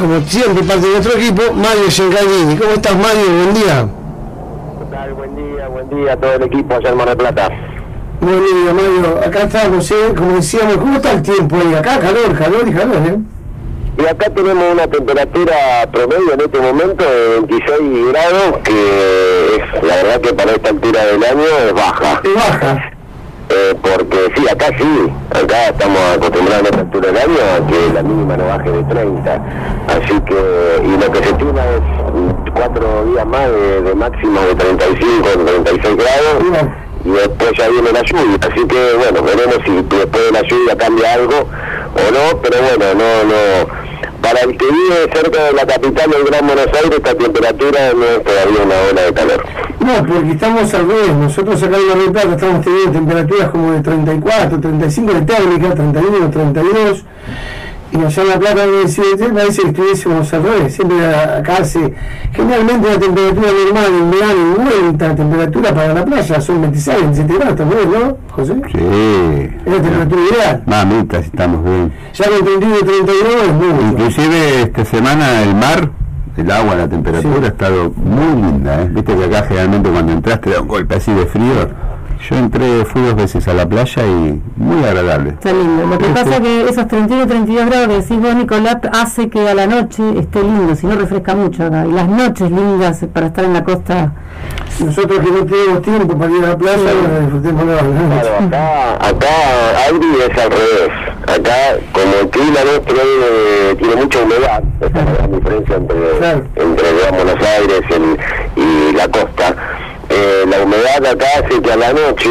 como siempre, parte de nuestro equipo, Mario Giancardini. ¿Cómo estás, Mario? Buen día. ¿Qué tal? Buen día, buen día a todo el equipo allá en Mar del Plata. Buen día, Mario. Acá estamos, ¿eh? como decíamos, ¿cómo está el tiempo ahí? Acá calor, calor y calor, ¿eh? Y acá tenemos una temperatura promedio en este momento de 26 grados, que es, la verdad que para esta altura del año es baja. Es baja. Eh, porque sí, acá sí, acá estamos acostumbrados a esta altura del año a que la mínima no baje de 30. Así que, y lo que se estima es cuatro días más de, de máxima de 35, 36 grados. Y después ya viene la lluvia, así que bueno, veremos si después de la lluvia cambia algo o no, pero bueno, no, no, para el que vive cerca de la capital del Gran Buenos Aires esta temperatura no es todavía una ola de calor. No, porque estamos al revés. Nosotros acá en del Plata estamos teniendo temperaturas como de 34, 35 de térmica, 31, 32. Y allá en La Plata en el occidente parece que estuviésemos al revés. Siempre acá hace generalmente la temperatura normal en verano y vuelta temperatura para la playa son 26, 27 grados ¿no, José? Sí. Es la temperatura ideal. Mamita, si estamos bien. Ya con 31 y 32 es mucho. Inclusive esta semana el mar, el agua, la temperatura Sí. ha estado muy linda. ¿eh? Viste que acá generalmente cuando entras te da un golpe así de frío. Yo entré, fui dos veces a la playa y muy agradable. Está lindo. Lo que pasa es que esos 31 32 grados que decís vos, Nicolás, hace que a la noche esté lindo, si no refresca mucho acá. Y las noches lindas para estar en la costa. Nosotros que no tenemos tiempo para ir a la playa, bueno, disfrutemos la Claro, acá, acá Auri es al revés. Acá, como el clima nuestro eh, tiene mucha humedad, esa es la diferencia entre, Claro. entre digamos, Buenos Aires el- y la costa. Eh, la humedad acá hace que a la noche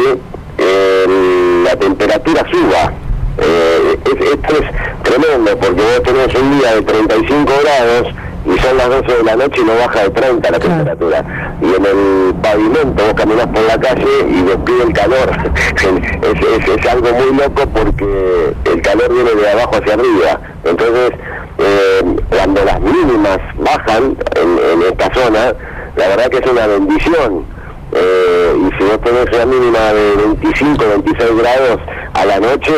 eh, la temperatura suba. Eh, es- esto es tremendo porque vos tenés un día de 35 grados y son las 12 de la noche y no baja de 30 la Claro. temperatura. Y en el pavimento vos caminás por la calle y despide el calor. es, es- es algo muy loco porque el calor viene de abajo hacia arriba. Entonces, eh, cuando las mínimas bajan en, en esta zona, la verdad que es una bendición. Eh, y si vos tenés una mínima de 25, 26 grados a la noche,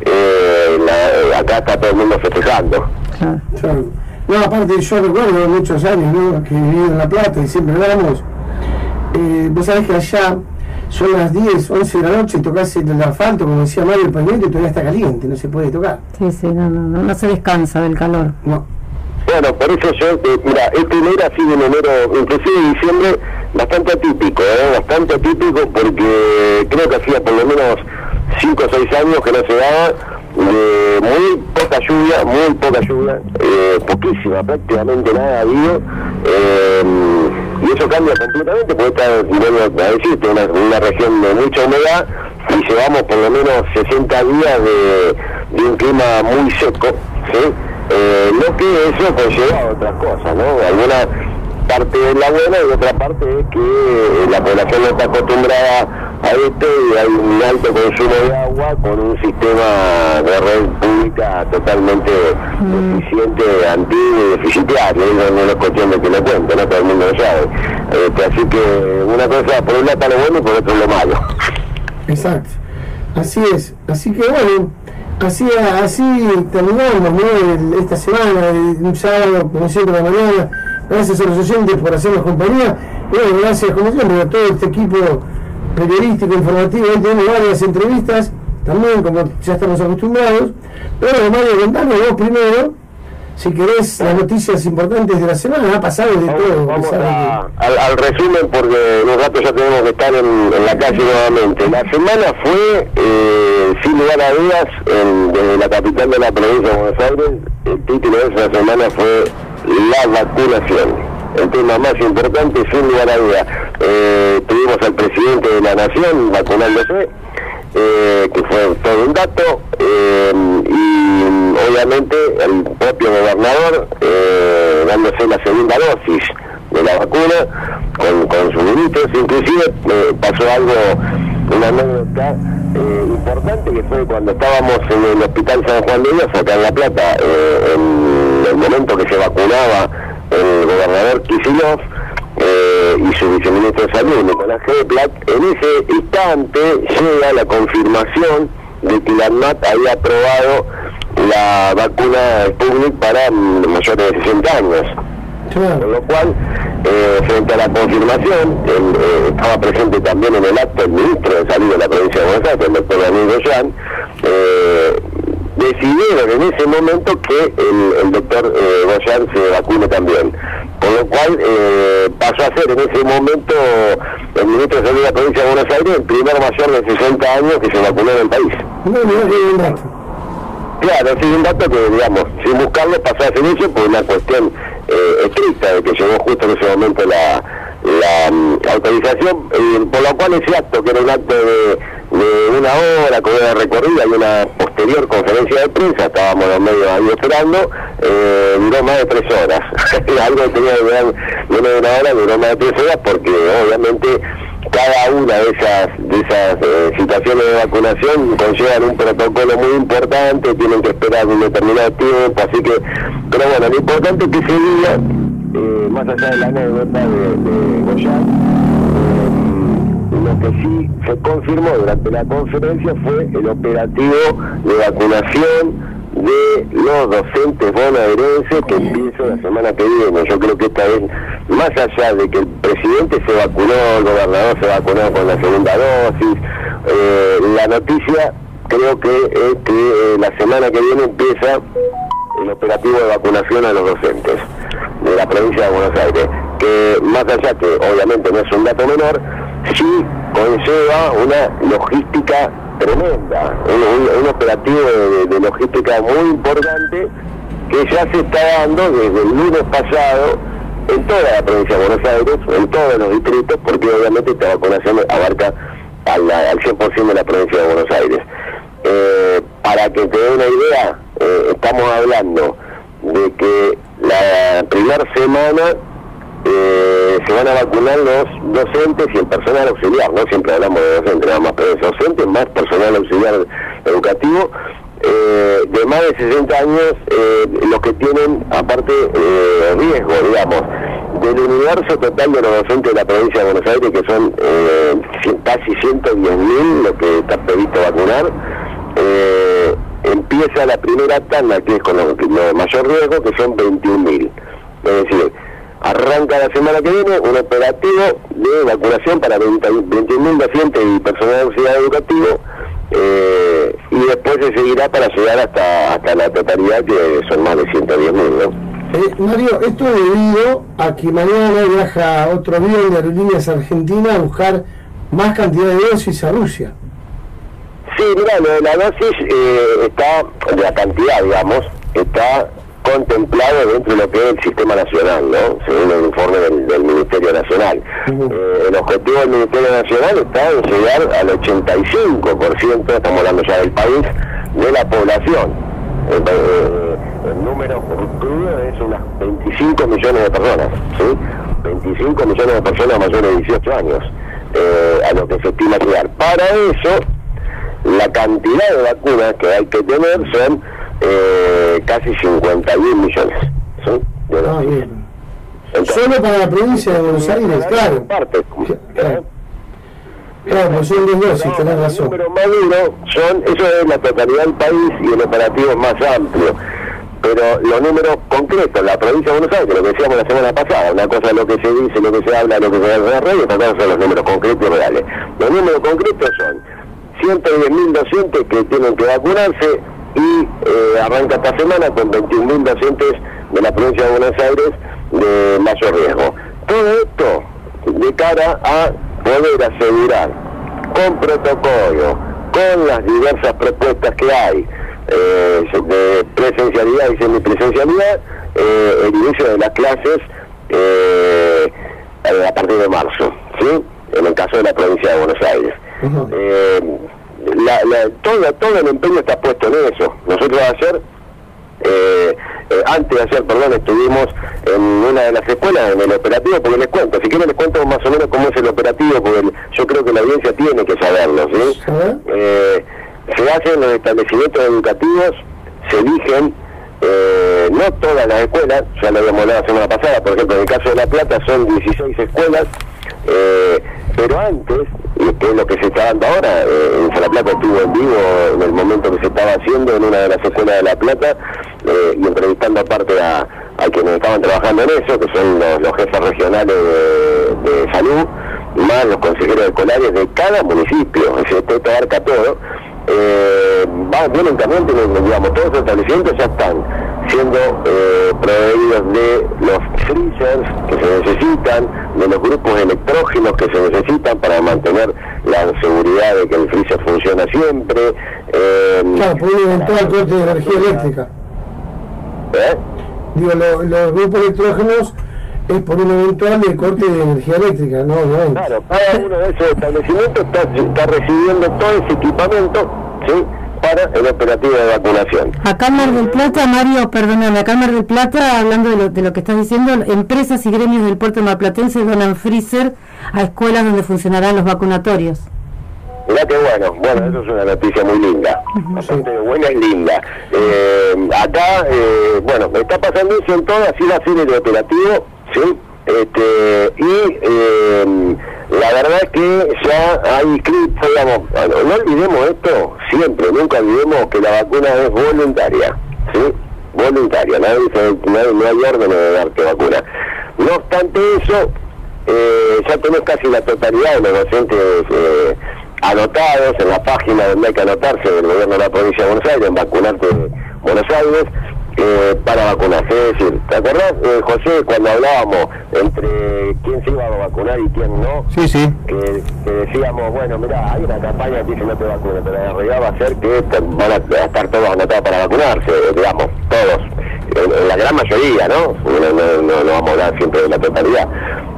eh, la- acá está todo el mundo festejando. Claro. Claro. No, aparte yo recuerdo muchos años ¿no? que viví en La Plata y siempre hablábamos. Eh, vos sabés que allá son las 10, 11 de la noche y tocas el asfalto, como decía Mario, el pavimento y todavía está caliente, no se puede tocar. Sí, sí, no, no, no, no se descansa del calor. No. Bueno, por eso yo, eh, mira, este enero ha sido un enero, inclusive diciembre, bastante atípico, ¿eh? bastante atípico porque creo que hacía por lo menos 5 o 6 años que no se daba de muy poca lluvia, muy poca lluvia, eh, poquísima, prácticamente nada ha habido, eh, y eso cambia completamente porque está, vuelvo a decirte, una, región de mucha humedad y llevamos por lo menos 60 días de, un clima muy seco, ¿sí? Eh, lo que eso conlleva otras cosas, ¿no? Alguna parte es la buena y otra parte es que eh, la población no está acostumbrada a esto y hay un alto consumo de agua con un sistema de red pública totalmente deficiente, antiguo y deficitario, no, no es cuestión de que lo cuente, no todo el mundo lo sabe. Este, así que una cosa, por un lado está lo bueno y por otro lo malo. Exacto. Así es. Así que bueno, así, así terminamos ¿no? Esta semana, un sábado, como siempre, la mañana. Gracias a los oyentes por hacernos compañía. Bueno, gracias, como siempre, a todo este equipo periodístico, informativo. Hoy tenemos varias entrevistas, también, como ya estamos acostumbrados. Pero Mario, contanos vos primero, si querés, las noticias importantes de la semana. Ha pasado de todo. Vamos, a- al, al resumen porque en un rato ya tenemos que estar en, en la calle nuevamente. La semana fue, eh, sin lugar a dudas, en, desde la capital de la provincia de Buenos Aires, el título de esa semana fue la vacunación. El tema más importante, sin lugar a dudas. Eh, tuvimos al presidente de la Nación vacunándose, eh, que fue todo un dato, eh, y obviamente el propio gobernador eh, dándose la segunda dosis de la vacuna con, sus minutos, inclusive eh, pasó algo, una anécdota importante que fue cuando estábamos en el hospital San Juan de Dios, acá en La Plata, eh, en el momento que se vacunaba el gobernador Kicillof, eh, y su viceministro de Salud, Nicolás Geplat, en ese instante llega la confirmación de que la ANMAT había aprobado la vacuna Sputnik para mayores de 60 años. Con lo cual, eh, frente a la confirmación, eh, estaba presente también en el acto el ministro de Salud de la provincia de Buenos Aires, el doctor Daniel Goyan, eh, decidieron en ese momento que el, doctor eh, se vacune también. Con lo cual eh, pasó a ser en ese momento el ministro de Salud de la provincia de Buenos Aires el primer mayor de 60 años que se vacunó en el país. Claro, ese es un dato que, digamos, sin buscarlo pasó a ser eso por una cuestión eh, estricta de que llegó justo en ese momento la, la mm, autorización, por lo cual ese acto, que era un acto de de una hora con una recorrida y una posterior conferencia de prensa, estábamos los medios ahí esperando, eh, duró más de tres horas. Algo tenía que durar menos de una hora, duró más de tres horas porque obviamente cada una de esas de esas eh, situaciones de vacunación conllevan un protocolo muy importante, tienen que esperar un determinado tiempo, así que, pero bueno, lo importante es que ese día, eh, más allá de la anécdota de, de lo que sí se confirmó durante la conferencia fue el operativo de vacunación de los docentes bonaerenses que empieza la semana que viene. Yo creo que esta vez, más allá de que el presidente se vacunó, el gobernador se vacunó con la segunda dosis, eh, la noticia creo que es que eh, la semana que viene empieza el operativo de vacunación a los docentes de la provincia de Buenos Aires, que más allá que obviamente no es un dato menor, sí conlleva una logística tremenda, un, operativo de, logística muy importante que ya se está dando desde el lunes pasado en toda la provincia de Buenos Aires, en todos los distritos, porque obviamente esta vacunación abarca al, al 100% de la provincia de Buenos Aires. Eh, para que te dé una idea, eh, estamos hablando de que la primera semana eh, se van a vacunar los docentes y el personal auxiliar, no siempre hablamos de docentes, nada más, pero docentes más personal auxiliar educativo, eh, de más de 60 años, eh, los que tienen aparte riesgo, digamos, del universo total de los docentes de la provincia de Buenos Aires, que son casi 110.000 lo que está previsto vacunar, empieza la primera tanda, que es con los, de mayor riesgo, que son 21.000. Es decir, Arranca la semana que viene un operativo de vacunación para 21.000 docentes y personal auxiliar educativo eh, y después se seguirá para llegar hasta, hasta la totalidad que son más de 110.000. ¿no? Eh, Mario, esto es debido a que mañana viaja otro avión de Aerolíneas Argentina a buscar más cantidad de dosis a Rusia. Sí, mira, lo de la dosis eh, está, de la cantidad, digamos, está contemplado dentro de lo que es el sistema nacional, ¿no? según el informe del, Ministerio Nacional. Eh, el objetivo del Ministerio Nacional está en llegar al 85%, estamos hablando ya del país, de la población. el eh, número crudo es unas 25 millones de personas, ¿sí? 25 millones de personas mayores de 18 años, eh, a lo que se estima llegar. Para eso, la cantidad de vacunas que hay que tener son eh, casi 51 millones. ¿sí? Ah, Solo para la provincia de Buenos Aires, claro. Parte, claro. Claro, pues son dos dosis, tenés razón. El número más duro son, eso es la totalidad del país y el operativo es más amplio. Pero los números concretos, la provincia de Buenos Aires, lo que decíamos la semana pasada, una cosa es lo que se dice, lo que se habla, lo que se habla en la red, y otra cosa son los números concretos y reales. Los números concretos son 110.000 docentes que tienen que vacunarse, y eh, arranca esta semana con 21.000 docentes de la provincia de Buenos Aires de mayor riesgo. Todo esto de cara a poder asegurar con protocolo, con las diversas propuestas que hay eh, de presencialidad y semipresencialidad, eh, el inicio de las clases eh, a partir de marzo, ¿sí? en el caso de la provincia de Buenos Aires la, todo, todo el empeño está puesto en eso. Nosotros ayer, eh, eh, antes de ayer, perdón, estuvimos en una de las escuelas, en el operativo, porque les cuento, si quieren les cuento más o menos cómo es el operativo, porque yo creo que la audiencia tiene que saberlo, ¿sí? Eh, se hacen los establecimientos educativos, se eligen no todas las escuelas, ya lo habíamos hablado la semana pasada, por ejemplo, en el caso de La Plata son 16 escuelas, pero antes, que es lo que se está dando ahora, eh, en La Plata estuvo en vivo en el momento que se estaba haciendo en una de las escuelas de La Plata eh, y entrevistando aparte a, a quienes estaban trabajando en eso, que son los, jefes regionales de, salud, más los consejeros escolares de cada municipio, es decir, esto abarca todo eh, va, violentamente, digamos, todos los establecimientos ya están siendo eh, proveídos de los freezers que se necesitan, de los grupos electrógenos que se necesitan para mantener la seguridad de que el freezer funciona siempre. Eh, claro, por un eventual corte de energía eléctrica. ¿Eh? Digo, los grupos electrógenos es por un eventual de corte de energía eléctrica, ¿no? Claro, cada uno de esos establecimientos está, está recibiendo todo ese equipamiento, ¿sí? para el operativo de vacunación. Acá en Mar del Plata, Mario, perdóname, acá en Mar del Plata, hablando de lo, de lo que estás diciendo, empresas y gremios del puerto marplatense donan freezer a escuelas donde funcionarán los vacunatorios. Mirá que bueno, bueno, eso es una noticia muy linda, bastante buena y linda. Eh, acá, eh, bueno, está pasando eso en todo, así va a ser el operativo, ¿sí? Este, y eh, la verdad que ya hay clips, no olvidemos esto siempre, nunca olvidemos que la vacuna es voluntaria, ¿sí? Voluntaria, nadie, no hay orden de darte vacuna. No obstante eso, eh, ya tenés casi la totalidad de los docentes eh, anotados en la página donde hay que anotarse del gobierno de la provincia de Buenos Aires, en vacunarte Buenos Aires, eh, para vacunarse. Es decir, ¿te acordás, eh, José, cuando hablábamos entre quién se iba a vacunar y quién no? Sí, sí. Que, decíamos, bueno, mira, hay una campaña que dice no te vacunes, pero la realidad va a ser que van a estar todos anotados para vacunarse, digamos, todos. En, la gran mayoría, ¿no? No, no, vamos a hablar siempre de la totalidad.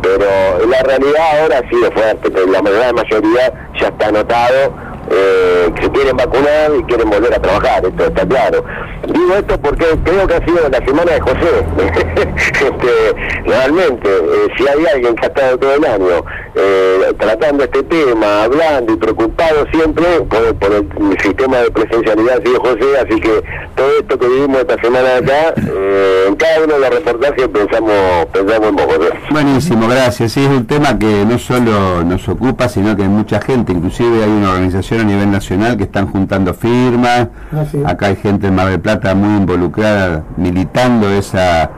Pero la realidad ahora sí es fuerte, la mayoría ya está anotado eh, que quieren vacunar y quieren volver a trabajar, esto está claro. Digo esto porque creo que ha sido la semana de José. este, realmente, eh, si hay alguien que ha estado todo el año eh, tratando este tema, hablando y preocupado siempre por, el, sistema de presencialidad, sido José, así que todo esto que vivimos esta semana acá, eh, en cada uno de los reportajes pensamos, pensamos en vos, José. Buenísimo, gracias. Sí, es un tema que no solo nos ocupa, sino que hay mucha gente, inclusive hay una organización a nivel nacional que están juntando firmas, ah, acá hay gente en Mar del Plata muy involucrada militando esa,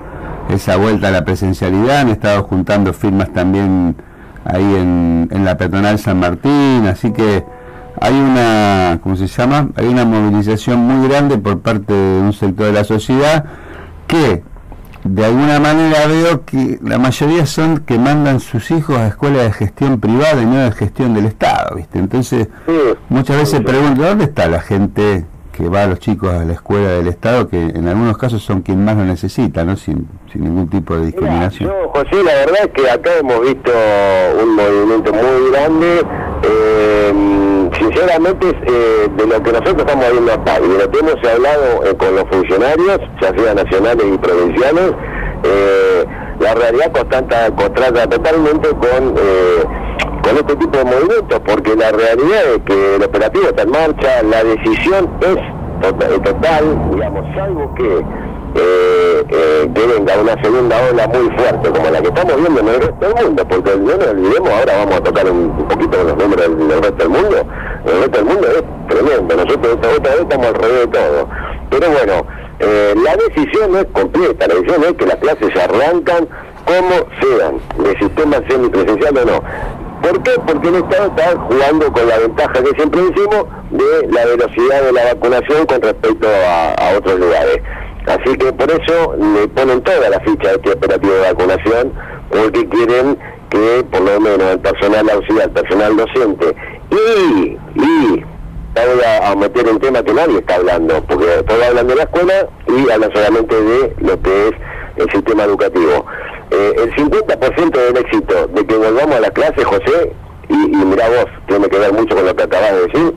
esa vuelta a la presencialidad, han estado juntando firmas también ahí en, en la peatonal San Martín, así que hay una, ¿cómo se llama? Hay una movilización muy grande por parte de un sector de la sociedad que de alguna manera veo que la mayoría son que mandan sus hijos a escuelas de gestión privada y no de gestión del Estado, ¿viste? Entonces, muchas veces pregunto, ¿dónde está la gente que va a los chicos a la escuela del Estado, que en algunos casos son quien más lo necesita, ¿no? Sin, sin ningún tipo de discriminación. yo, José, la verdad es que acá hemos visto un movimiento muy grande, eh, sinceramente, eh, de lo que nosotros estamos viendo acá y de lo que hemos hablado eh, con los funcionarios, ya sea nacionales y provinciales, la realidad constata, contrata totalmente con con este tipo de movimientos, porque la realidad es que el operativo está en marcha, la decisión es total, digamos, salvo que, eh, eh, venga una segunda ola muy fuerte, como la que estamos viendo en el resto del mundo, porque no nos olvidemos, ahora vamos a tocar un, poquito los números del, resto del mundo, el resto del mundo es tremendo, nosotros esta vez estamos alrededor de todo. Pero bueno, eh, la decisión es completa, la decisión es que las clases se arrancan como sean, de sistema semipresencial o no. ¿Por qué? Porque el Estado está jugando con la ventaja que siempre decimos de la velocidad de la vacunación con respecto a, otros lugares. Así que por eso le ponen toda la ficha de este operativo de vacunación, porque quieren que por lo menos el personal auxiliar, el personal docente y, y voy a, meter un tema que nadie está hablando, porque estoy hablando de la escuela y hablan solamente de lo que es el sistema educativo. Eh, el 50% del éxito de que volvamos a la clase, José, y, y mira vos, tiene que ver mucho con lo que acabas de decir,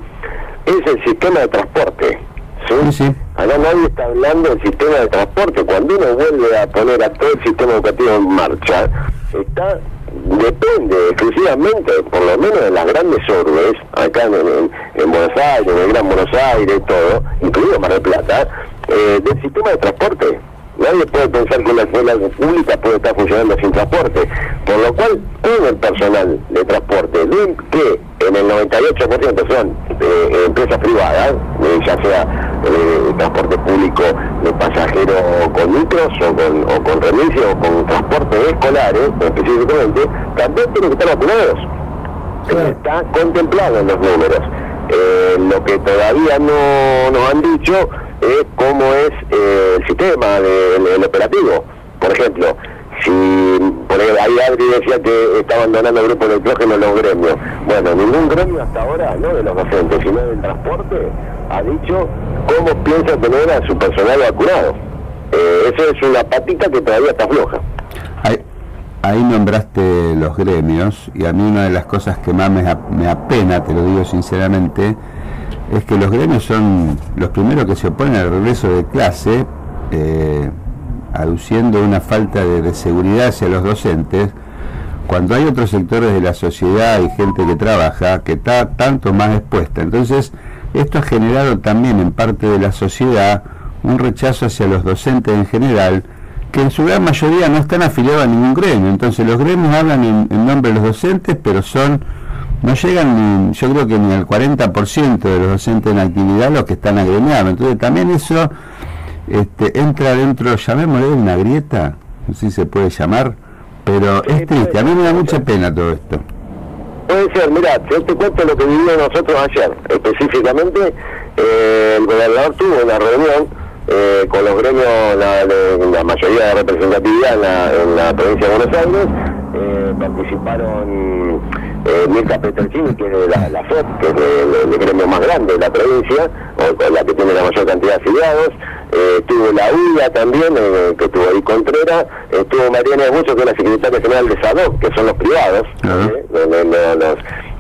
es el sistema de transporte. ¿sí? sí, Acá nadie está hablando del sistema de transporte. Cuando uno vuelve a poner a todo el sistema educativo en marcha, está depende exclusivamente, por lo menos de las grandes urbes, acá en, Buenos Aires, en el Gran Buenos Aires, todo, incluido Mar del Plata, eh, del sistema de transporte. Nadie puede pensar que una escuela pública puede estar funcionando sin transporte, por lo cual todo el personal de transporte, que en el 98% son eh, empresas privadas, eh, ya sea eh, transporte público de pasajeros con micros o con, o con o con transporte escolares específicamente, también tienen que estar vacunados. Está contemplado en los números. lo que todavía no nos han dicho es cómo es eh, el sistema del operativo. Por ejemplo, si por ahí Adri decía que está abandonando el grupo de los gremios. Bueno, ningún gremio hasta ahora, no de los docentes, sino del transporte, ha dicho cómo piensa tener a su personal vacunado. Eh, eso es una patita que todavía está floja. Ahí, nombraste los gremios y a mí una de las cosas que más me apena, te lo digo sinceramente, es que los gremios son los primeros que se oponen al regreso de clase, eh, aduciendo una falta de, seguridad hacia los docentes, cuando hay otros sectores de la sociedad y gente que trabaja que está tanto más expuesta. Entonces, esto ha generado también en parte de la sociedad un rechazo hacia los docentes en general, que en su gran mayoría no están afiliados a ningún gremio. Entonces, los gremios hablan en nombre de los docentes, pero son no llegan ni, yo creo que ni al 40% de los docentes en actividad los que están agremiados. Entonces también eso este, entra dentro, llamémosle una grieta, no sé si se puede llamar, pero es triste, a mí me da mucha pena todo esto. Puede ser, mira, yo te cuento lo que vivimos nosotros ayer. Específicamente, eh, el gobernador tuvo una reunión eh, con los gremios, la, la, mayoría de representatividad en la, en la provincia de Buenos Aires. Eh, participaron eh, Mirta Petercini, que es la, la FED, que es el, gremio más grande de la provincia, o, la que tiene la mayor cantidad de afiliados, eh, estuvo la UIA también, eh, que estuvo ahí Contreras, estuvo Mariana Mucho, que es la secretaria general de SADOC, que son los privados,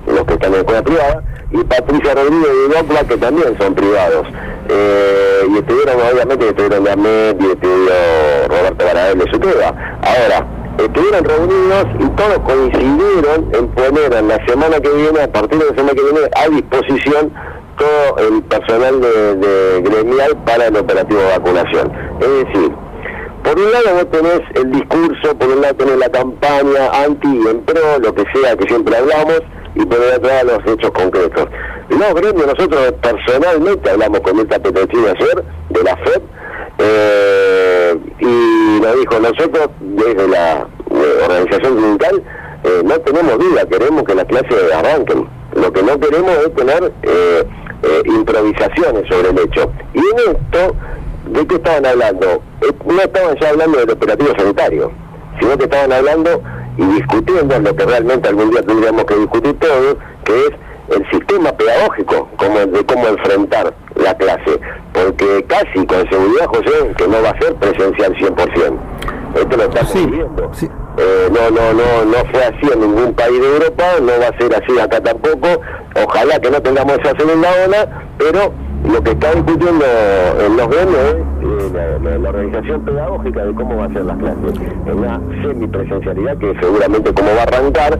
los, que están en la escuela privada, y Patricia Rodríguez de Docla, que también son privados. y estuvieron, obviamente, estuvieron la MED y estuvo Roberto Baradel de Suteba. Ahora, estuvieron reunidos y todos coincidieron en poner en la semana que viene, a partir de la semana que viene, a disposición todo el personal de, gremial para el operativo de vacunación. Es decir, por un lado vos tenés el discurso, por un lado tenés la campaña anti y en pro, lo que sea que siempre hablamos, y por el otro lado los hechos concretos. Los gremios, nosotros personalmente hablamos con esta Petrocina ayer, de la FED, eh, y nos dijo, nosotros desde la eh, organización sindical eh, no tenemos duda, queremos que las clases arranquen. Lo que no queremos es tener improvisaciones sobre el hecho. Y en esto, ¿de qué estaban hablando? no estaban ya hablando del operativo sanitario, sino que estaban hablando y discutiendo lo que realmente algún día tendríamos que discutir todos, que es el sistema pedagógico como de cómo enfrentar la clase, porque casi con seguridad, José, que no va a ser presencial 100%. Esto lo estamos viendo. Eh, no, no, no, no fue así en ningún país de Europa, no va a ser así acá tampoco. Ojalá que no tengamos esa segunda ola, pero lo que está discutiendo en los gremios es eh, la, organización pedagógica de cómo va a ser las clases. En una semipresencialidad que seguramente como va a arrancar,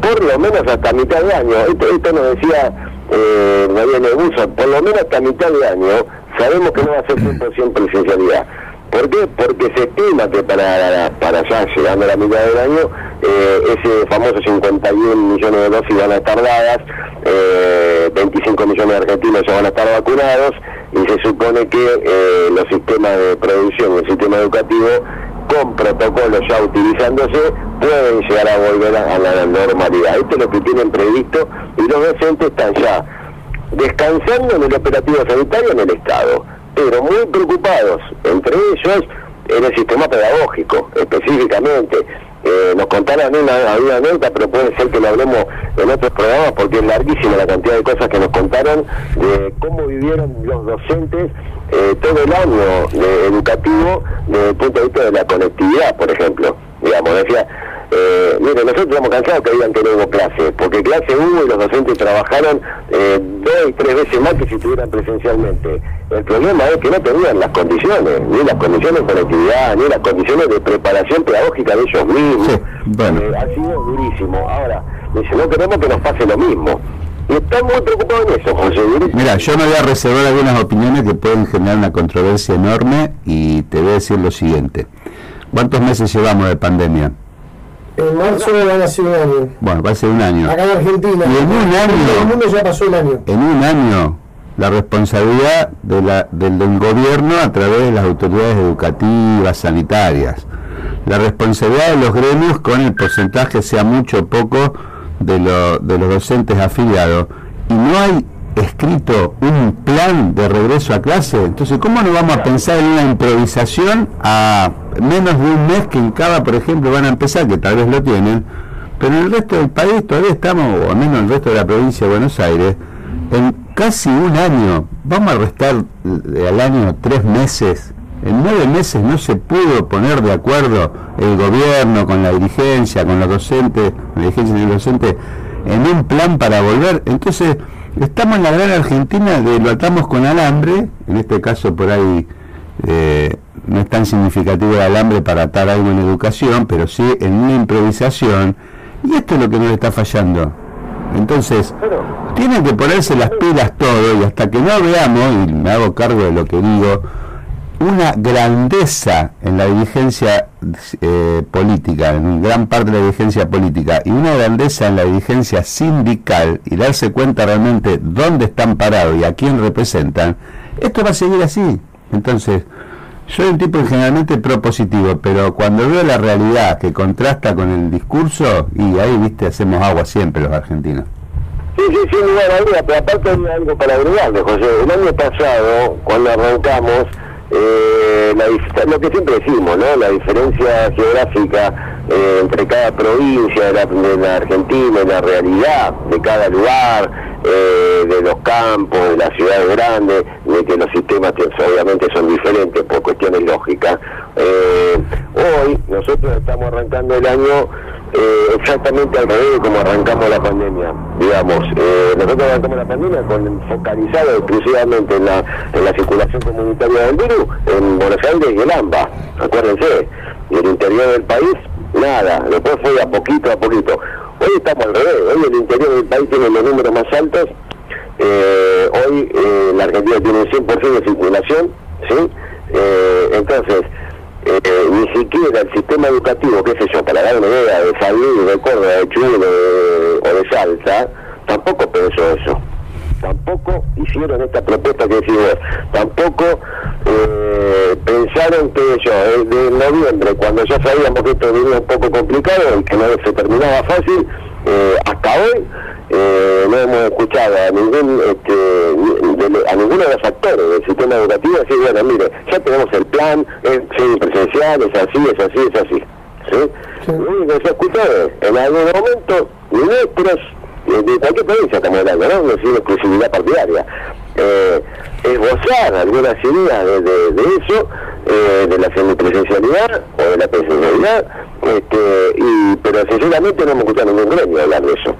por lo menos hasta mitad de año. Esto, esto nos decía eh, María Nebusa, por lo menos hasta mitad de año, sabemos que no va a ser 100% presencialidad. ¿Por qué? Porque se estima que para, para allá, llegando a la mitad del año, eh, ese famoso 51 millones de dosis van a estar dadas, eh, 25 millones de argentinos ya van a estar vacunados y se supone que eh, los sistemas de producción el sistema educativo con protocolos ya utilizándose pueden llegar a volver a, la normalidad. Esto es lo que tienen previsto y los docentes están ya descansando en el operativo sanitario en el Estado, pero muy preocupados, entre ellos en el sistema pedagógico específicamente. Eh, nos contaron una, una nota, pero puede ser que lo hablemos en otros programas porque es larguísima la cantidad de cosas que nos contaron de cómo vivieron los docentes eh, todo el año educativo desde el punto de vista de la conectividad, por ejemplo. Digamos, decía, eh, mire, nosotros estamos cansados que digan que no hubo clase, porque clase hubo y los docentes trabajaron eh, dos y tres veces más que si estuvieran presencialmente. El problema es que no tenían las condiciones, ni las condiciones de conectividad, ni las condiciones de preparación pedagógica de ellos mismos. Eh, ha sido durísimo. Ahora, dice, no queremos que nos pase lo mismo. Y están muy preocupados en eso, José. Mira, yo me voy a reservar algunas opiniones que pueden generar una controversia enorme y te voy a decir lo siguiente. ¿Cuántos meses llevamos de pandemia? En marzo van a ser un año. Bueno, va a ser un año. Acá en Argentina. Y en un año. el mundo ya pasó el año. En un año, la responsabilidad de la, del, del gobierno a través de las autoridades educativas, sanitarias. La responsabilidad de los gremios con el porcentaje, sea mucho o poco, de, lo, de los docentes afiliados. Y no hay escrito un plan de regreso a clase. Entonces, ¿cómo no vamos a pensar en una improvisación a menos de un mes que en cada, por ejemplo, van a empezar, que tal vez lo tienen, pero en el resto del país todavía estamos, o al menos en el resto de la provincia de Buenos Aires, en casi un año, vamos a restar al año tres meses, en nueve meses no se pudo poner de acuerdo el gobierno con la dirigencia, con los docentes, la dirigencia y los docentes, en un plan para volver. Entonces, estamos en la gran Argentina de lo atamos con alambre, en este caso por ahí eh, no es tan significativo el alambre para atar algo en educación, pero sí en una improvisación, y esto es lo que nos está fallando. Entonces, tienen que ponerse las pilas todo, y hasta que no veamos, y me hago cargo de lo que digo, una grandeza en la dirigencia eh, política, en gran parte de la dirigencia política, y una grandeza en la dirigencia sindical, y darse cuenta realmente dónde están parados y a quién representan, esto va a seguir así. Entonces, soy un tipo generalmente propositivo, pero cuando veo la realidad que contrasta con el discurso, y ahí, viste, hacemos agua siempre los argentinos. Sí, sí, sin lugar a duda, pero aparte hay algo para agregarle, José. El año pasado, cuando arrancamos, eh, la, lo que siempre decimos, ¿no? La diferencia geográfica eh, entre cada provincia de la, de la, Argentina, la realidad de cada lugar, eh, de los campos, de las ciudades grandes, de que los sistemas obviamente son diferentes por cuestiones lógicas. Eh, hoy nosotros estamos arrancando el año eh, exactamente al revés de como arrancamos la pandemia, digamos. Eh, nosotros arrancamos la pandemia con focalizado exclusivamente en la, en la circulación comunitaria del virus en Buenos Aires y el AMBA, acuérdense. Y el interior del país, nada, después fue a poquito a poquito. Hoy estamos al revés, hoy el interior del país tiene los números más altos, eh, hoy eh, la Argentina tiene un 100% de circulación, ¿sí? Eh, entonces, eh, ni siquiera el sistema educativo, qué sé yo, para dar una idea de salud, de Córdoba, de Chile o de Salta, tampoco pensó eso. Tampoco hicieron esta propuesta que decís tampoco eh, pensaron que yo, de noviembre, cuando ya sabíamos que esto venía un poco complicado y que no se terminaba fácil, eh, hasta hoy eh, no hemos escuchado a ningún este, a ninguno de los actores del sistema educativo decir, bueno, mire, ya tenemos el plan, es presencial, es así, es así, es así. ¿sí? Lo único que se ha escuchado es, en algún momento, ministros de cualquier provincia estamos hablando, ¿no? No es una exclusividad partidaria. Eh, esbozar algunas ideas de, de, de eso, eh, de la semipresencialidad o de la presencialidad, este, y, pero sinceramente no hemos escuchado ningún gremio hablar de eso.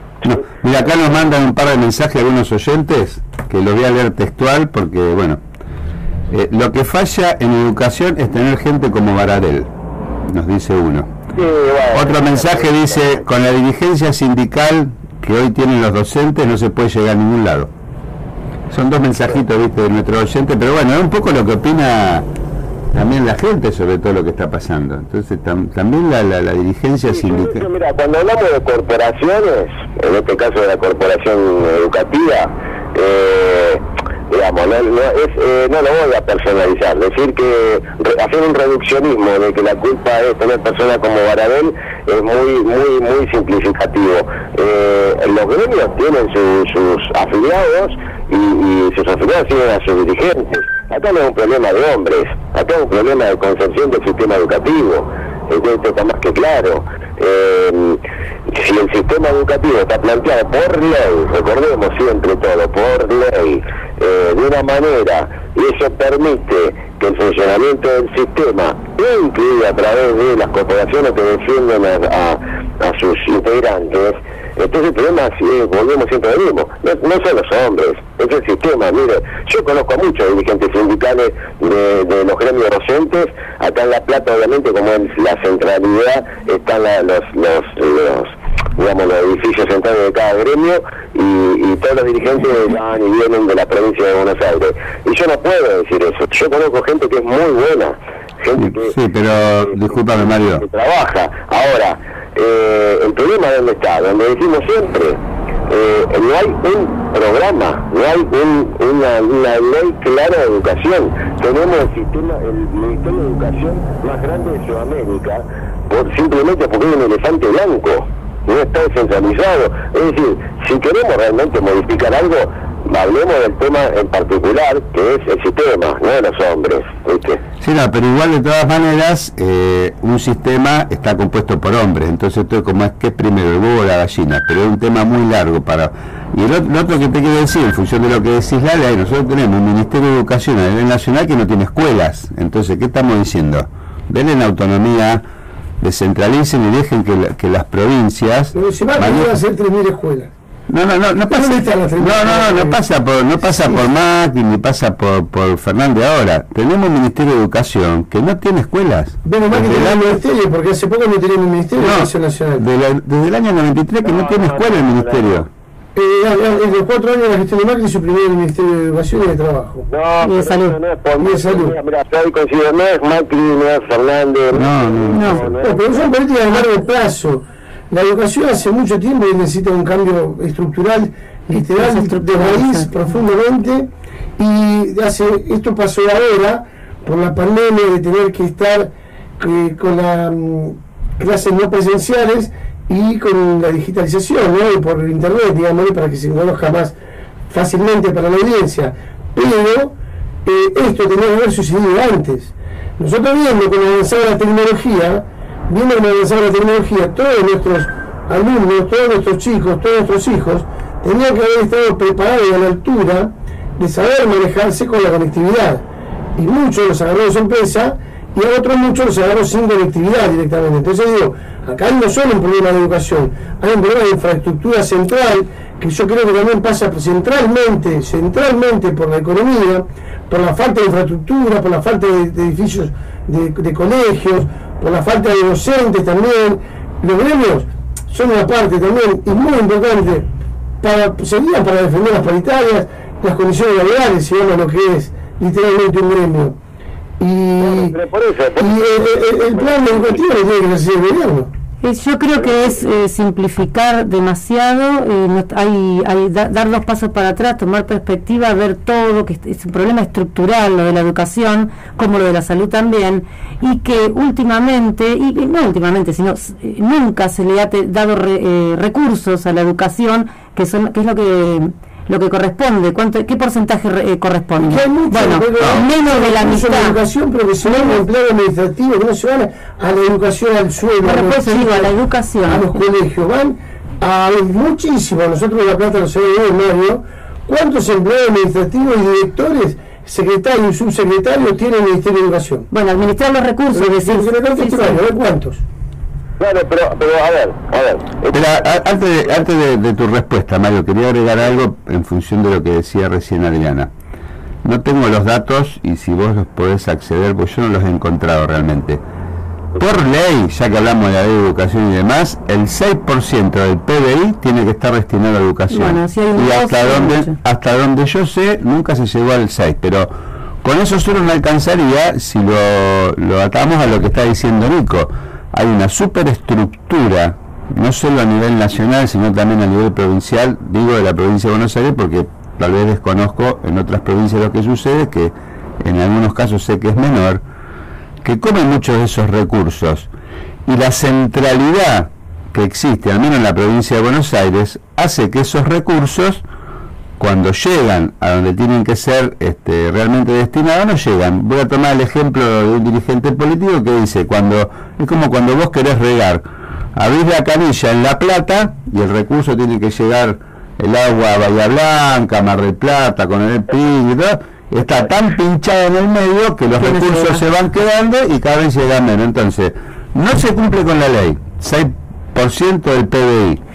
Mira, acá nos mandan un par de mensajes algunos oyentes, que los voy a leer textual porque, bueno, eh, lo que falla en educación es tener gente como Baradel, nos dice uno. Sí, bueno, Otro mensaje dice, con la dirigencia sindical que hoy tienen los docentes no se puede llegar a ningún lado. Son dos mensajitos, viste, de nuestro oyente, pero bueno, es un poco lo que opina también la gente sobre todo lo que está pasando. Entonces tam, también la, la, la dirigencia Sí, sindical... Mira, cuando hablamos de corporaciones, en este caso de la corporación educativa, eh, digamos, no, no, es, eh, no lo voy a personalizar. Decir que re- hacer un reduccionismo de que la culpa es tener personas como Baradel es muy, muy, muy simplificativo. Eh, los gremios tienen su- sus afiliados y, y sus afiliados siguen a sus dirigentes. Acá no es un problema de hombres, acá es un problema de concepción del sistema educativo. Esto está más que claro. Eh, si el sistema educativo está planteado por ley, recordemos siempre todo, por ley, eh, de una manera, y eso permite que el funcionamiento del sistema, incluido a través de las corporaciones que defienden a sus integrantes, entonces el problema es, eh, volvemos siempre al mismo, no, no son los hombres, es el sistema, mire, yo conozco a muchos dirigentes sindicales de, de los gremios docentes, acá en La Plata obviamente como es la centralidad están la- los, los, los digamos, los edificios centrales de cada gremio y, todos los dirigentes van y vienen de la provincia de Buenos Aires. Y yo no puedo decir eso. Yo conozco gente que es muy buena. Gente que, sí, pero discúlpame Mario. Que trabaja. Ahora, eh, el problema dónde está, donde decimos siempre, eh, no hay un programa, no hay una, ley clara de educación. Tenemos el sistema, el Ministerio de Educación más grande de Sudamérica, por, simplemente porque hay un elefante blanco, no está descentralizado. Es decir, si queremos realmente modificar algo, hablemos del tema en particular, que es el sistema, no de los hombres. Sí, no, pero igual de todas maneras, eh, un sistema está compuesto por hombres, entonces esto es como es que es primero el huevo o la gallina, pero es un tema muy largo para... Y el otro, que te quiero decir, en función de lo que decís, Lala, nosotros tenemos un Ministerio de Educación a nivel nacional que no tiene escuelas, entonces, ¿qué estamos diciendo? Denle la autonomía descentralicen y dejen que, que las provincias... Pero si van a hacer 3.000 escuelas. No, no, no, no pasa, no, no, no, pasa por, no pasa por Macri ni pasa por, por Fernández ahora. Tenemos un Ministerio de Educación que no tiene escuelas. Bueno, Macri tiene el ministerio, porque hace poco no tenía un Ministerio de Educación Nacional. desde el año 93 que no, tiene escuela el Ministerio. Eh, en los cuatro años de la gestión de Macri suprimió el Ministerio de Educación y de Trabajo. No, y de Salud. No, no, por, y de Salud. Mira, mira estoy coincido, no es Macri, no es Fernández. No, no, no. pero son políticas de largo plazo. La educación hace mucho tiempo necesita un cambio estructural, literal, de raíz profundamente. Y hace esto pasó ahora, por la pandemia, de tener que estar eh, con las mm, clases no presenciales y con la digitalización, ¿no? y por internet, digamos, para que se conozca más fácilmente para la audiencia. Pero eh, esto tenía que haber sucedido antes. Nosotros viendo cómo avanzaba la tecnología, viendo cómo avanzaba la tecnología, todos nuestros alumnos, todos nuestros chicos, todos nuestros hijos, tenían que haber estado preparados a la altura de saber manejarse con la conectividad. Y muchos los agarró de sorpresa y a otros muchos los agarró sin conectividad directamente. Entonces digo, acá no solo un problema de educación, hay un problema de infraestructura central, que yo creo que también pasa centralmente, centralmente por la economía, por la falta de infraestructura, por la falta de, edificios de, colegios, por la falta de docentes también. Los gremios son una parte también y muy importante para seguir para defender las paritarias, las condiciones laborales, si vemos lo que es literalmente un gremio y, el, plan educativo tiene que hacer el gobierno. Yo creo que es eh, simplificar demasiado, eh, hay, hay dar dos pasos para atrás, tomar perspectiva, ver todo, que es un problema estructural lo de la educación, como lo de la salud también, y que últimamente, y, no últimamente, sino eh, nunca se le ha dado recursos a la educación, que, son, que es lo que lo que corresponde, ¿cuánto, ¿qué porcentaje eh, corresponde? bueno, menos de la mitad. La educación profesional empleo administrativo, que no se van a, la educación al suelo, a, los a la educación. A los colegios, van a muchísimo, nosotros en La Plata lo sabemos, Mario, ¿cuántos empleados administrativos y directores secretarios y subsecretarios tiene el Ministerio de Educación? Bueno, administrar los recursos, decir, ¿cuántos? Claro, pero, pero a ver, a ver. antes, de, antes de, tu respuesta, Mario, quería agregar algo en función de lo que decía recién Adriana. No tengo los datos y si vos los podés acceder, pues yo no los he encontrado realmente. Por ley, ya que hablamos de la de educación y demás, el 6% del PBI tiene que estar destinado a educación. y hasta donde, hasta donde yo sé, nunca se llegó al 6, pero con eso solo no alcanzaría si lo, lo atamos a lo que está diciendo Nico hay una superestructura, no solo a nivel nacional, sino también a nivel provincial, digo de la provincia de Buenos Aires porque tal vez desconozco en otras provincias lo que sucede, que en algunos casos sé que es menor, que come muchos de esos recursos. Y la centralidad que existe, al menos en la provincia de Buenos Aires, hace que esos recursos cuando llegan a donde tienen que ser este, realmente destinados, no llegan. Voy a tomar el ejemplo de un dirigente político que dice, cuando es como cuando vos querés regar, abrís la canilla en La Plata y el recurso tiene que llegar el agua a Bahía Blanca, Mar del Plata, con el PIN y todo, está tan pinchado en el medio que los recursos se van quedando y cada vez llegan menos. Entonces, no se cumple con la ley, 6% del PBI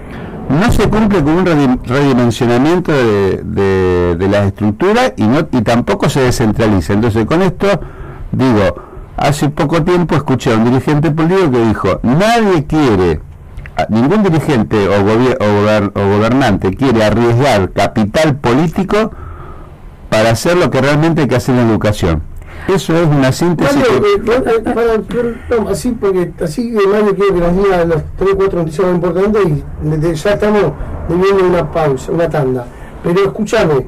no se cumple con un redimensionamiento de, las estructuras y, no, y tampoco se descentraliza. Entonces, con esto digo, hace poco tiempo escuché a un dirigente político que dijo, nadie quiere ningún dirigente o, o, gobernante quiere arriesgar capital político para hacer lo que realmente hay que hacer en educación. Eso es una síntesis. Eh, así, porque así de Mario quiero que nos diga los 3 4 noticias importantes y ya estamos viviendo una pausa, una tanda. Pero escúchame,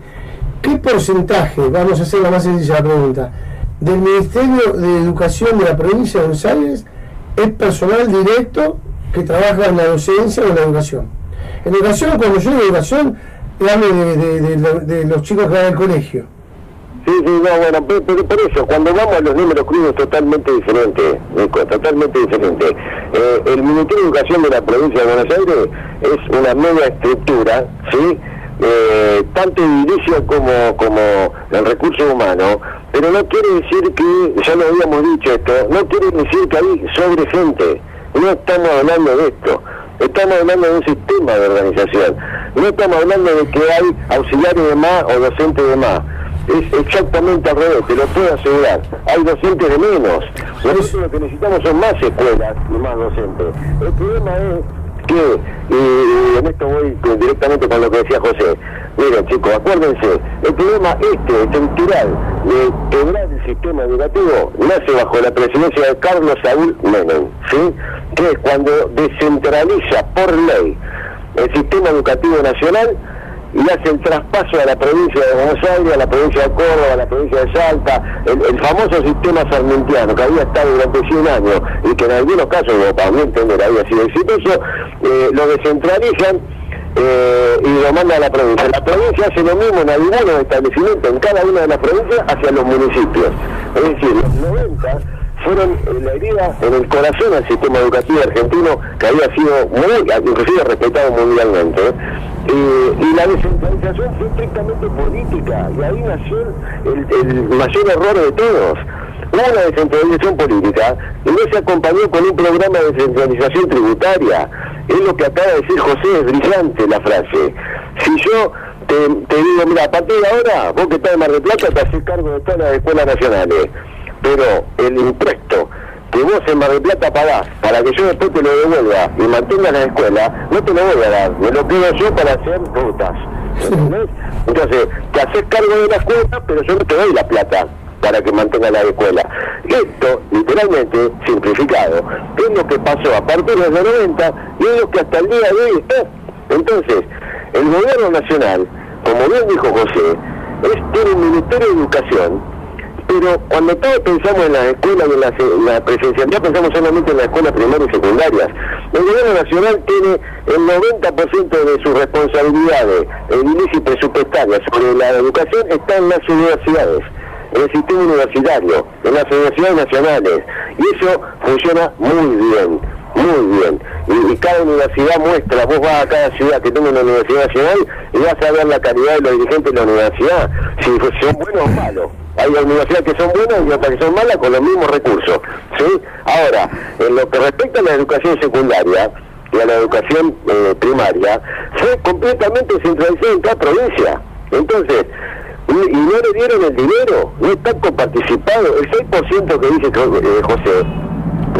¿qué porcentaje, vamos a hacer la más sencilla la pregunta, del Ministerio de Educación de la provincia de Buenos Aires es personal directo que trabaja en la docencia o en la educación? En educación, cuando yo digo educación, hablo de, los chicos que van al colegio. Sí, sí, no, bueno, pero, por eso, cuando vamos a los números crudos totalmente diferente, totalmente diferente. Eh, el Ministerio de Educación de la provincia de Buenos Aires es una nueva estructura, ¿sí? Eh, tanto edilicia como, como el recurso humano, pero no quiere decir que, ya lo habíamos dicho esto, no quiere decir que hay sobre gente, no estamos hablando de esto, estamos hablando de un sistema de organización, no estamos hablando de que hay auxiliares de más o docentes de más, es exactamente al revés, te lo puedo asegurar, hay docentes de menos, nosotros lo que necesitamos son más escuelas y más docentes, el problema es que, y, en esto voy directamente con lo que decía José, miren chicos, acuérdense, el problema este, estructural, de quebrar el sistema educativo, nace bajo la presidencia de Carlos Saúl Menem, ¿sí? que es cuando descentraliza por ley el sistema educativo nacional y hace el traspaso a la provincia de Buenos Aires, a la provincia de Córdoba, a la provincia de Salta, el, famoso sistema sarmentiano que había estado durante 100 años y que en algunos casos, para mi entender, había sido exitoso, eh, lo descentralizan eh, y lo manda a la provincia. La provincia hace lo mismo en algunos establecimientos, en cada una de las provincias, hacia los municipios. Es decir, los 90 fueron la herida en el corazón del sistema educativo argentino que había sido muy, inclusive respetado mundialmente. Eh, y la descentralización fue estrictamente política y ahí nació el, mayor error de todos. Una descentralización política no se acompañó con un programa de descentralización tributaria. Es lo que acaba de decir José, es brillante la frase. Si yo te, digo, mira, a partir de ahora, vos que estás en Mar del Plata, te haces cargo de todas las escuelas nacionales, pero el impuesto que vos en Mar del Plata pagás para que yo después te lo devuelva y mantenga la escuela, no te lo voy a dar, me lo pido yo para hacer rutas. ¿Entendés? Entonces, te haces cargo de la escuela, pero yo no te doy la plata para que mantenga la escuela. Esto, literalmente, simplificado, es lo que pasó a partir de los 90 y es lo que hasta el día de hoy está. Entonces, el gobierno nacional, como bien dijo José, es, tiene un Ministerio de Educación pero cuando todos pensamos en la escuela y en la, presencialidad, pensamos solamente en la escuela primaria y secundaria. El gobierno nacional tiene el 90% de sus responsabilidades en inicio presupuestaria sobre la educación está en las universidades en el sistema universitario, en las universidades nacionales. Y eso funciona muy bien, muy bien. Y, cada universidad muestra, vos vas a cada ciudad que tenga una universidad nacional y vas a ver la calidad de los dirigentes de la universidad, si son buenos o malos. Hay universidades que son buenas y otras que son malas con los mismos recursos. ¿sí? Ahora, en lo que respecta a la educación secundaria y a la educación eh, primaria, fue completamente centralizada en cada provincia. Entonces, y, no le dieron el dinero, no están coparticipados. El 6% que dice eh, José,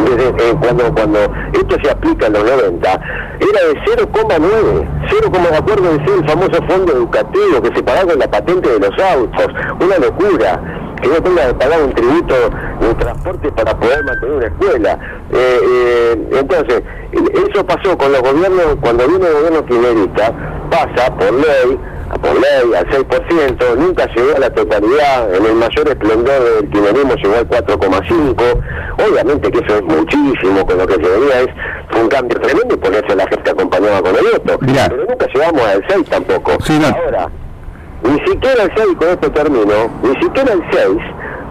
desde, eh, cuando, cuando esto se aplica en los 90, era de 0,9, 0, de acuerdo de el famoso fondo educativo que se pagaba con la patente de los autos, una locura, que no tenga que pagar un tributo de transporte para poder mantener una escuela. Eh, eh, entonces, eso pasó con los gobiernos, cuando vino el gobierno kirchnerista, pasa por ley, por ley al 6%, nunca llegó a la totalidad, en el mayor esplendor del kirchnerismo llegó al 4,5%, obviamente que eso es muchísimo, con lo que se veía es fue un cambio tremendo y por eso la gente acompañaba con el voto, pero nunca llegamos al 6 tampoco. Ahora, ni siquiera el 6, con esto termino, ni siquiera el 6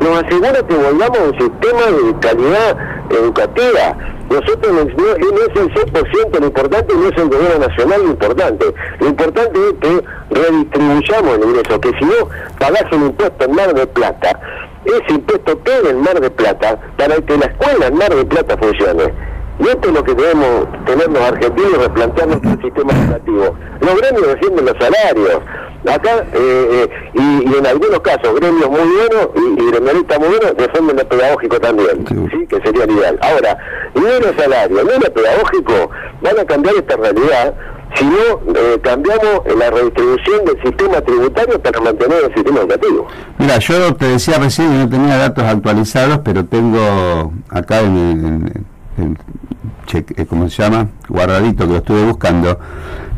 nos asegura que volvamos a un sistema de calidad educativa. Nosotros no, es el 6% lo importante, no es el gobierno nacional lo importante. Lo importante es que redistribuyamos el ingreso, que si no pagás un impuesto en Mar de Plata, ese impuesto queda en Mar de Plata para que la escuela en Mar de Plata funcione. Y esto es lo que debemos tener los argentinos, replantear nuestro sistema educativo. Los gremios los salarios, Acá, eh, eh, y, en algunos casos, gremios muy buenos y, y gremialistas muy buenos defienden lo pedagógico también, sí. que sería ideal. Ahora, dinero salario, dinero pedagógico, van a cambiar esta realidad si no eh, cambiamos la redistribución del sistema tributario para mantener el sistema educativo. Mira, yo te decía recién que no tenía datos actualizados, pero tengo acá en, el ¿cómo se llama? Guardadito que lo estuve buscando.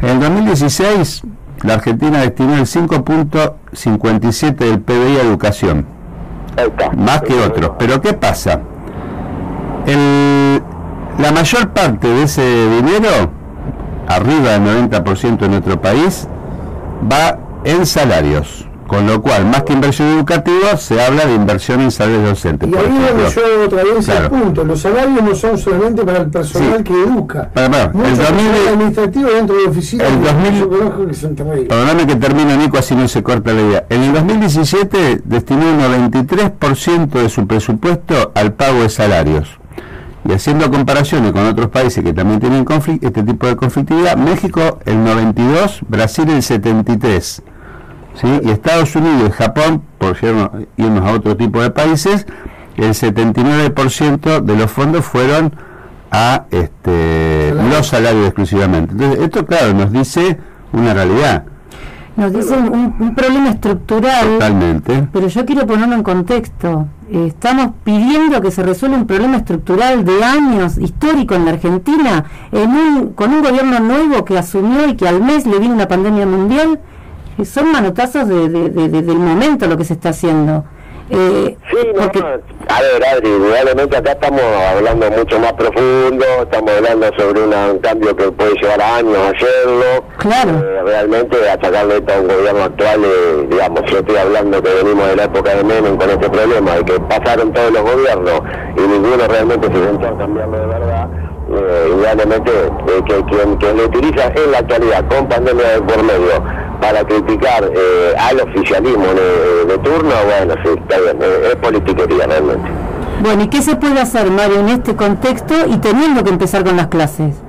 En el 2016 la Argentina destinó el 5.57 del PBI a educación. Más que otros. Pero ¿qué pasa? El, la mayor parte de ese dinero, arriba del 90% en nuestro país, va en salarios. Con lo cual, más que inversión educativa, se habla de inversión en salarios docentes. Y ahí donde yo otra vez el punto. Los salarios no son solamente para el personal que educa. Para, para, el 2000, administrativo dentro de oficinas. El 2000, que son Perdóname que termine, Nico, así no se corta la idea. En el 2017 destinó un 93% de su presupuesto al pago de salarios. Y haciendo comparaciones con otros países que también tienen este tipo de conflictividad, México el 92, Brasil el 73. ¿Sí? y Estados Unidos y Japón, por irnos a otro tipo de países, el 79% de los fondos fueron a este, los salarios exclusivamente. Entonces, esto, claro, nos dice una realidad. Nos dice un, problema estructural. Totalmente. Pero yo quiero ponerlo en contexto. estamos pidiendo que se resuelva un problema estructural de años, histórico en la Argentina, en un, con un gobierno nuevo que asumió y que al mes le vino una pandemia mundial son manotazos de, del momento lo que se está haciendo. Eh, sí, no, a ver, Adri, indudablemente acá estamos hablando mucho más profundo, estamos hablando sobre un cambio que puede llevar años hacerlo. Claro. Eh, realmente achacarle esto a un gobierno actual, eh, digamos, yo estoy hablando que venimos de la época de Menem con este problema y que pasaron todos los gobiernos y ninguno realmente se sentó a cambiarlo de verdad. Eh, indudablemente eh, que quien, quien lo utiliza en la actualidad con pandemia de por medio para criticar eh, al oficialismo de, turno, bueno, sí, está bien, eh, es politiquería realmente. Bueno, ¿y qué se puede hacer, Mario, en este contexto y teniendo que empezar con las clases?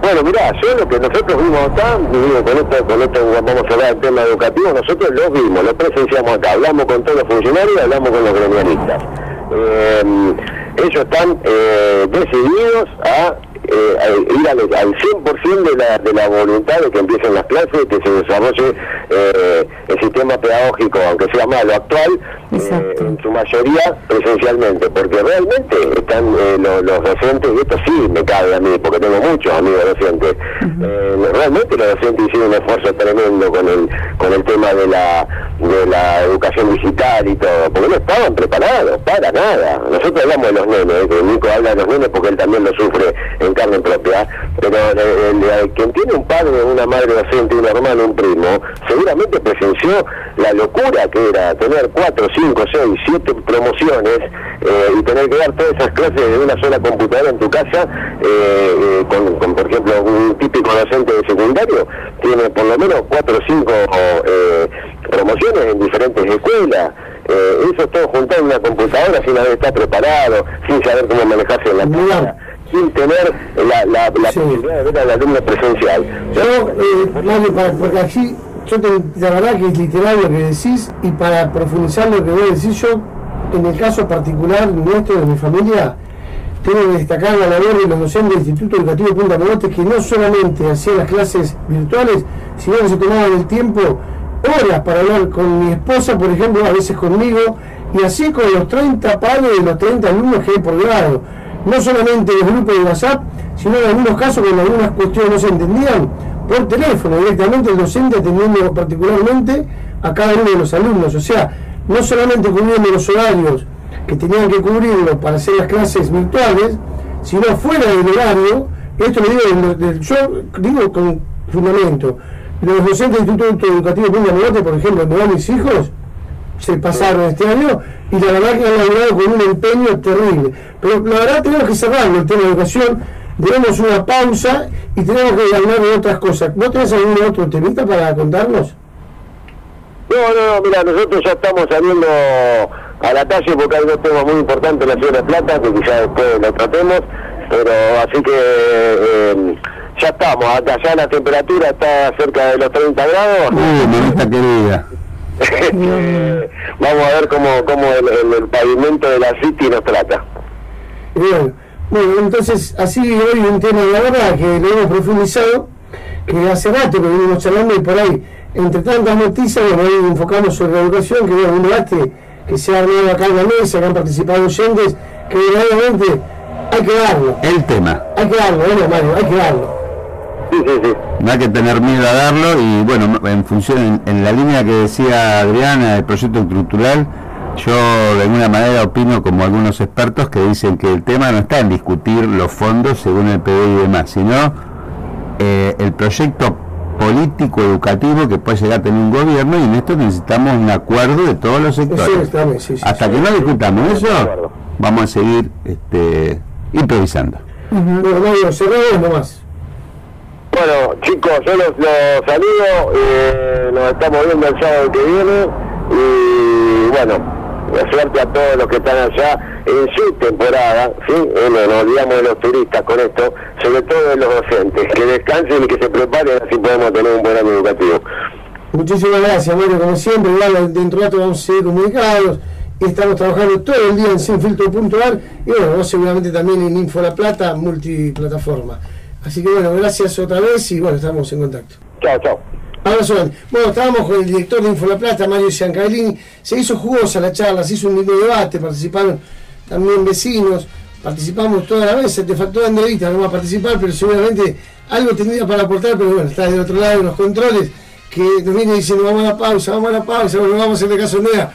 Bueno, mirá, yo lo que nosotros vimos acá, con esto, con esto vamos a hablar del tema educativo, nosotros lo vimos, lo presenciamos acá, hablamos con todos los funcionarios, hablamos con los gremialistas. Eh, ellos están decididos a eh, ir al, 100% de la, de la voluntad de que empiecen las clases, que se desarrolle eh, el sistema pedagógico, aunque sea malo actual, eh, en su mayoría presencialmente, porque realmente están eh, los, docentes, y esto sí me cabe a mí, porque tengo muchos amigos docentes, realmente los docentes hicieron un esfuerzo tremendo con el, con el tema de la, de la educación digital y todo, porque no estaban preparados para nada. Nosotros hablamos de los nenes, que Nico habla de los nenes porque él también lo sufre en carne propia, pero quien tiene un padre, una madre docente, un hermano, un primo, seguramente presenció la locura que era tener cuatro, cinco, seis, siete promociones eh, y tener que dar todas esas clases de una sola computadora en tu casa, eh, eh, con, por ejemplo, un típico docente de secundario tiene por lo menos cuatro o cinco promociones en diferentes escuelas. eso todo juntado en una computadora sin haber estado preparado, sin saber cómo manejarse en la casa sin tener la, la, posibilidad de ver al alumno presencial. Yo, eh, porque aquí, yo te, la verdad que es literal lo que decís, y para profundizar lo que voy a decir yo, en el caso particular nuestro, de mi familia, tengo que destacar la labor de los docentes del Instituto Educativo Punta Pelote, que no solamente hacían las clases virtuales, sino que se tomaban el tiempo, horas para hablar con mi esposa, por ejemplo, a veces conmigo, y así con los 30 padres de los 30 alumnos que hay por grado no solamente en los grupos de WhatsApp, sino en algunos casos cuando algunas cuestiones no se entendían, por teléfono, directamente el docente atendiendo particularmente a cada uno de los alumnos. O sea, no solamente cubriendo los horarios que tenían que cubrirlo para hacer las clases virtuales, sino fuera del horario, esto lo digo, yo digo con fundamento, los docentes del Instituto Educativo Punta Norte, por ejemplo, donde van mis hijos, se pasaron este año y la verdad que han logrado con un empeño terrible. Pero la verdad tenemos que cerrarlo el tema de educación, tenemos una pausa y tenemos que hablar de otras cosas. ¿No tenés algún otro temita para contarnos? No, no, no, mira, nosotros ya estamos saliendo a la calle porque hay dos temas muy importantes en la ciudad de Plata, que quizás después lo tratemos, pero así que... Eh, ya estamos, acá ya la temperatura está cerca de los 30 grados. Uy, querida. Vamos a ver cómo, cómo el, pavimento de la City nos trata. Bien, bueno, entonces así hoy un tema de la verdad que lo hemos profundizado, que hace rato que venimos charlando y por ahí, entre tantas noticias, bueno, hoy enfocamos sobre la educación, que bueno, un debate que se ha armado acá en la mesa, que han participado oyentes, que verdaderamente hay que darlo. El tema. Hay que darlo, bueno, Mario, hay que darlo. No hay que tener miedo a darlo y bueno, en función, en, la línea que decía Adriana del proyecto estructural, yo de alguna manera opino como algunos expertos que dicen que el tema no está en discutir los fondos según el PDI y demás, sino eh, el proyecto político educativo que puede llegar a tener un gobierno y en esto necesitamos un acuerdo de todos los sectores. Hasta que no discutamos eso, vamos a seguir este, improvisando. nomás. Bueno, chicos, yo los, saludo, eh, nos estamos viendo el sábado que viene y bueno, suerte a todos los que están allá en su temporada, ¿sí? Bueno, nos olvidamos de los turistas con esto, sobre todo de los docentes, que descansen y que se preparen, así podemos tener un buen año educativo. Muchísimas gracias, Mario, como siempre, dentro de rato vamos a seguir comunicados estamos trabajando todo el día en sinfiltro.ar y bueno, seguramente también en Info La Plata, multiplataforma. Así que bueno, gracias otra vez y bueno, estamos en contacto. Chao, chao. Abrazo. Bueno, estábamos con el director de Info La Plata, Mario Ciancalini. Se hizo jugosa la charla, se hizo un lindo debate, participaron también vecinos, participamos toda la vez, te faltó la entrevista, no va a participar, pero seguramente algo tendría para aportar, pero bueno, está del otro lado de los controles, que nos viene diciendo vamos a la pausa, vamos a la pausa, bueno, vamos a hacer caso Nea,